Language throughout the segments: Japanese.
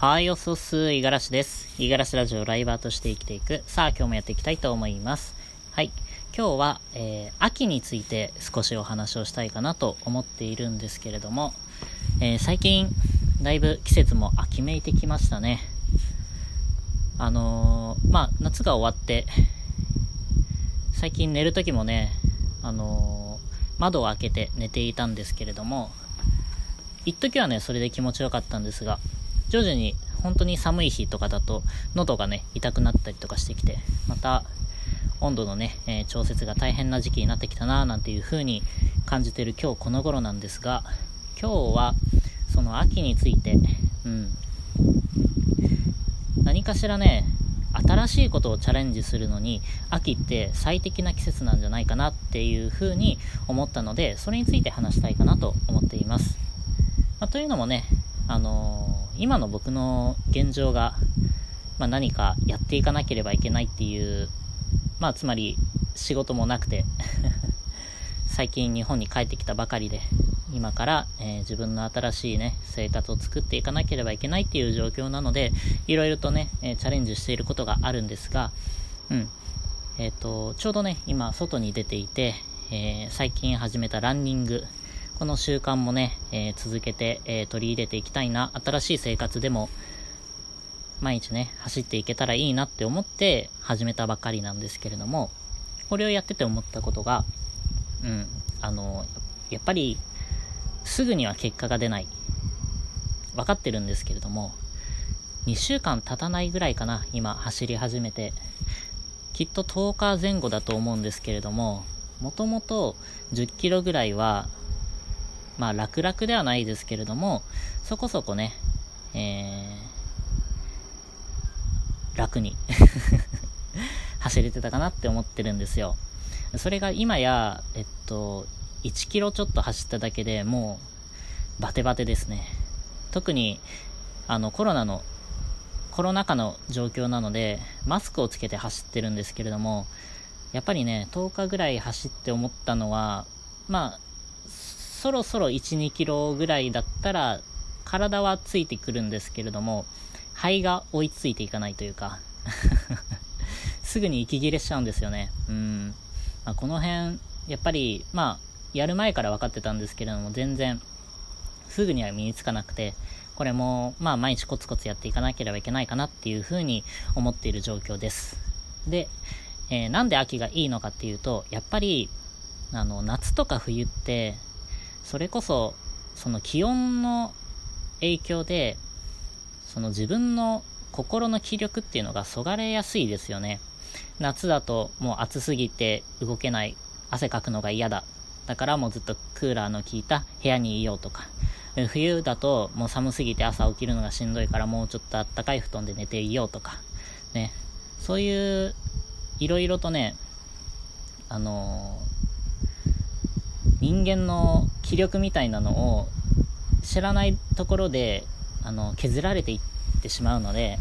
はい、おそす、いがらしです。いがらしラジオライバーとして生きていく。さあ、今日もやっていきたいと思います。はい。今日は、えー、秋について少しお話をしたいかなと思っているんですけれども、えー、最近、だいぶ季節も秋めいてきましたね。あのー、まあ、夏が終わって、最近寝る時もね、あの窓を開けて寝ていたんですけれども、一時はね、それで気持ちよかったんですが、徐々に本当に寒い日とかだと喉がね、痛くなったりとかしてきて、また温度のね、えー、調節が大変な時期になってきたなぁなんていう風に感じてる今日この頃なんですが、今日はその秋について、うん、何かしらね、新しいことをチャレンジするのに秋って最適な季節なんじゃないかなっていう風に思ったのでそれについて話したいかなと思っています、まあ、というのもねあのー、今の僕の現状が、まあ、何かやっていかなければいけないっていう、まあ、つまり仕事もなくて 最近日本に帰ってきたばかりで、今から、えー、自分の新しいね、生活を作っていかなければいけないっていう状況なので、いろいろとね、えー、チャレンジしていることがあるんですが、うん。えっ、ー、と、ちょうどね、今、外に出ていて、え最近始めたランニング、この習慣もね、えー、続けて、えー、取り入れていきたいな、新しい生活でも、毎日ね、走っていけたらいいなって思って始めたばかりなんですけれども、これをやってて思ったことが、うん、あの、やっぱり、すぐには結果が出ない。分かってるんですけれども、2週間経たないぐらいかな、今走り始めて。きっと10日前後だと思うんですけれども、もともと10キロぐらいはまあ楽々ではないですけれども、そこそこね、えー、楽に 走れてたかなって思ってるんですよ。それが今や、えっと、1キロちょっと走っただけでもう、バテバテですね。特に、あの、コロナの、コロナ禍の状況なので、マスクをつけて走ってるんですけれども、やっぱりね、10日ぐらい走って思ったのは、まあ、そろそろ1、2キロぐらいだったら、体はついてくるんですけれども、肺が追いついていかないというか すぐに息切れしちゃうんですよね。うん。まあ、この辺、やっぱり、まあ、やる前から分かってたんですけれども、全然、すぐには身につかなくて、これも、まあ、毎日コツコツやっていかなければいけないかなっていうふうに思っている状況です。で、えー、なんで秋がいいのかっていうと、やっぱり、あの、夏とか冬って、それこそ、その気温の影響で、その自分の心の気力っていうのがそがれやすいですよね。夏だともう暑すぎて動けない、汗かくのが嫌だ。だからもうずっとクーラーの効いた部屋にいようとか。冬だともう寒すぎて朝起きるのがしんどいからもうちょっとあったかい布団で寝ていようとか。ね。そういう、いろいろとね、あの人間の気力みたいなのを知らないところであの削られていってしまうので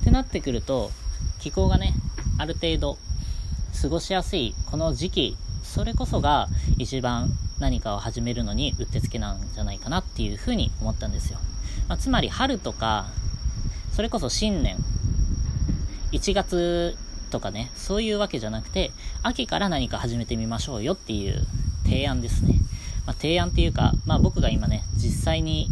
ってなってくると気候がねある程度過ごしやすいこの時期それこそが一番何かを始めるのにうってつけなんじゃないかなっていうふうに思ったんですよ、まあ、つまり春とかそれこそ新年1月とかねそういうわけじゃなくて秋から何か始めてみましょうよっていう提案ですね。まあ、提案っていうか、まあ、僕が今ね、実際に、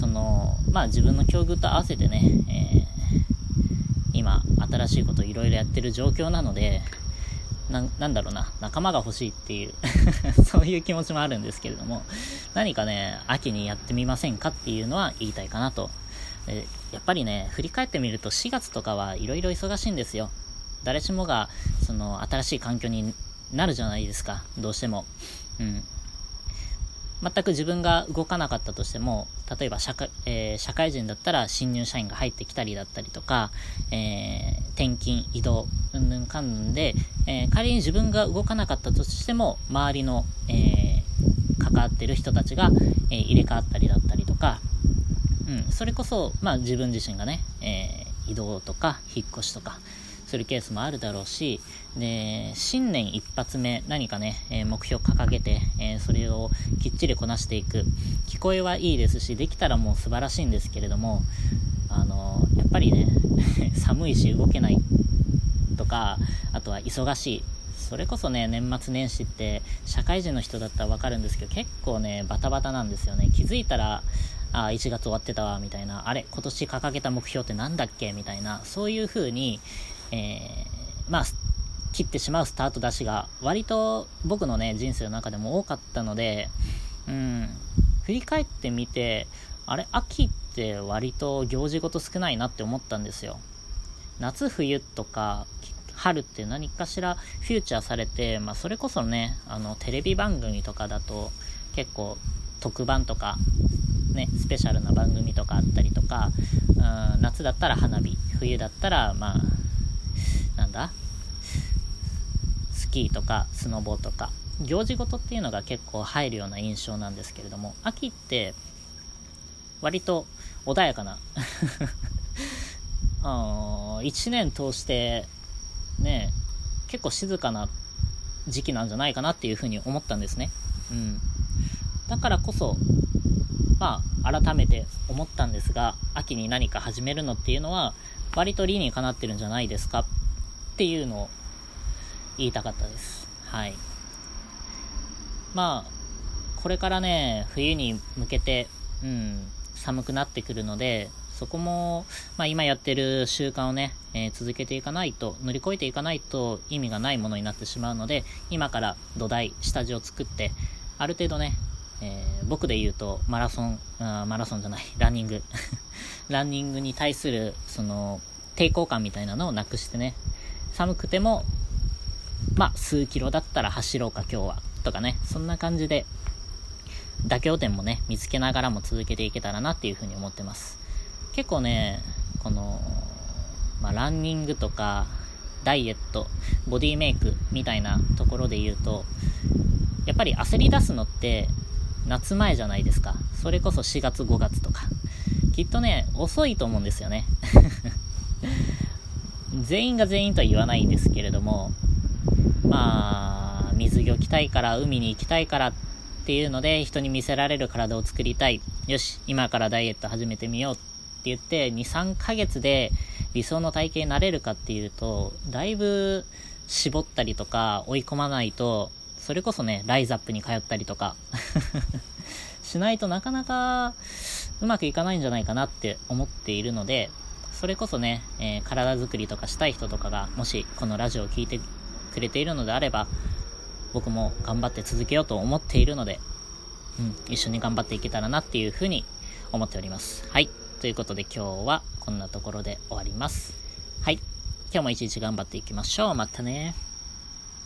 その、まあ、自分の境遇と合わせてね、えー、今、新しいことをいろいろやってる状況なので、な、なんだろうな、仲間が欲しいっていう そういう気持ちもあるんですけれども、何かね、秋にやってみませんかっていうのは言いたいかなと。えやっぱりね、振り返ってみると4月とかはいろいろ忙しいんですよ。誰しもが、その、新しい環境になるじゃないですか、どうしても。うん。全く自分が動かなかったとしても、例えば社会、えー、社会人だったら新入社員が入ってきたりだったりとか、えー、転勤、移動、うんぬんかんぬんで、えー、仮に自分が動かなかったとしても、周りの、え関わってる人たちが、え入れ替わったりだったりとか、うん、それこそ、まあ自分自身がね、え移動とか引っ越しとか、するケースもあるだろうし、で、新年一発目、何かね、え、目標掲げて、え、それをきっちりこなしていく。聞こえはいいですし、できたらもう素晴らしいんですけれども、あのやっぱりね、寒いし動けないとか、あとは忙しい。それこそね、年末年始って、社会人の人だったらわかるんですけど、結構ね、バタバタなんですよね。気づいたら、あ、1月終わってたわ、みたいな、あれ、今年掲げた目標って何だっけみたいな、そういう風に、えー、まあ、切ってしまうスタート出しが、割と僕のね、人生の中でも多かったので、うん、振り返ってみて、あれ、秋って割と行事ごと少ないなって思ったんですよ。夏冬とか春って何かしらフューチャーされて、まあ、それこそね、あの、テレビ番組とかだと、結構、特番とか、ね、スペシャルな番組とかあったりとか、うん、夏だったら花火、冬だったら、まあ、だスキーとか、スノボとか、行事ごとっていうのが結構入るような印象なんですけれども、秋って、割と穏やかな 1年通してね、結構静かな時期なんじゃないかなっていうふうに思ったんですね。うん。だからこそ、まあ、改めて思ったんですが、秋に何か始めるのっていうのは、割と理にかなってるんじゃないですかっていうのを言いたかったです。はい。まあ、これからね、冬に向けて、うん、寒くなってくるので、そこも、まあ、今やってる習慣をね、えー、続けていかないと、乗り越えていかないと意味がないものになってしまうので、今から土台、下地を作って、ある程度ね、えー、僕で言うと、マラソン、あマラソンじゃない、ランニング。ランニングに対する、その、抵抗感みたいなのをなくしてね、寒くても、まあ、数キロだったら走ろうか今日は、とかね、そんな感じで、妥協点もね、見つけながらも続けていけたらなっていうふうに思ってます。結構ね、この、まあ、ランニングとか、ダイエット、ボディメイクみたいなところで言うと、やっぱり焦り出すのって夏前じゃないですか。それこそ4月5月とか。きっとね、遅いと思うんですよね。全員が全員とは言わないんですけれども、まあ、水着を着たいから、海に行きたいからっていうので、人に見せられる体を作りたい。よし、今からダイエット始めてみようって言って、2、3ヶ月で理想の体型になれるかっていうと、だいぶ絞ったりとか追い込まないと、それこそね、ライズアップに通ったりとか しないとなかなかうまくいかないんじゃないかなって思っているので、それこそね、えー、体づくりとかしたい人とかが、もしこのラジオを聴いてくれているのであれば、僕も頑張って続けようと思っているので、うん、一緒に頑張っていけたらなっていうふうに思っております。はい。ということで今日はこんなところで終わります。はい。今日も一日頑張っていきましょう。またね。